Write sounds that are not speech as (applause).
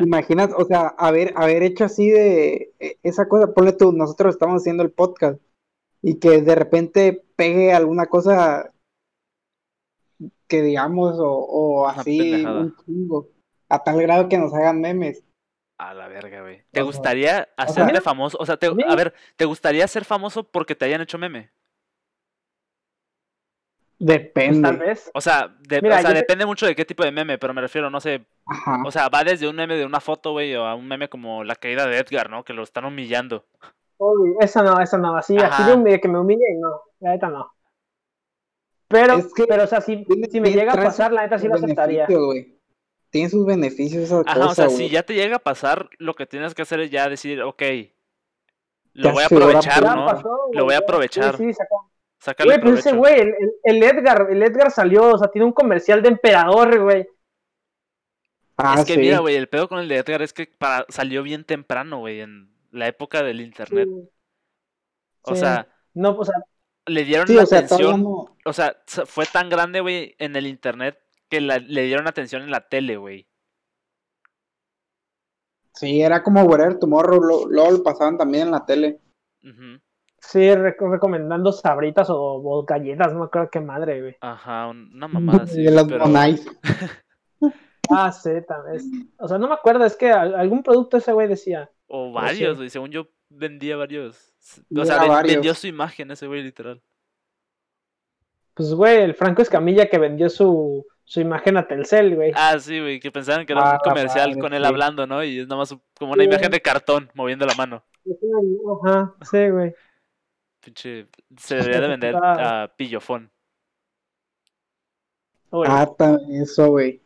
imaginas, o sea, haber, haber hecho así de e, esa cosa, ponle tú, nosotros estamos haciendo el podcast y que de repente pegue alguna cosa que digamos, o, así, un chingo, a tal grado que nos hagan memes. A la verga, güey. ¿Te gustaría hacerle famoso? O sea, a ver, ¿te gustaría ser famoso porque te hayan hecho meme? Depende. Pues, tal vez. O sea, depende mucho de qué tipo de meme, pero me refiero, no sé. O sea, va desde un meme de una foto, güey, o a un meme como la caída de Edgar, ¿no? Que lo están humillando. eso no, eso no. Así, así de que me humillen, no. La neta no. Pero, pero o sea, si, si me llega a pasar, la neta sí lo aceptaría. Tiene sus beneficios esa Ajá, o sea, si ya te llega a pasar, lo que tienes que hacer es ya decir, ok, lo voy a aprovechar, ¿no? lo voy a aprovechar. Sí, sí, Güey, pues ese güey, el, Edgar, el Edgar salió, o sea, tiene un comercial de emperador, güey. Ah, es que mira, güey, el pedo con el de Edgar es que para, salió bien temprano, güey, en la época del internet. O sea, no, o sea, le dieron la atención. O sea, fue tan grande, güey, en el internet que le dieron atención en la tele, güey. Sí, era como Whatever Tomorrow, luego lo pasaban también en la tele. Sí, recomendando sabritas o, galletas, no me acuerdo qué madre, güey. Ajá, una mamada así. De las pero... (laughs) ah, sí, también. O sea, no me acuerdo, es que algún producto ese güey decía. O varios, güey, según yo vendía varios. O sea, vendió su imagen ese güey, literal. Pues, güey, el Franco Escamilla que vendió su, su imagen a Telcel, güey. Ah, sí, güey, que pensaban que era un ah, comercial con él hablando, ¿no? Y es nada más como una imagen de cartón moviendo la mano. Ajá, sí, güey. Pinche, se debería de vender (laughs) a Pillofón. Ah, eso, güey.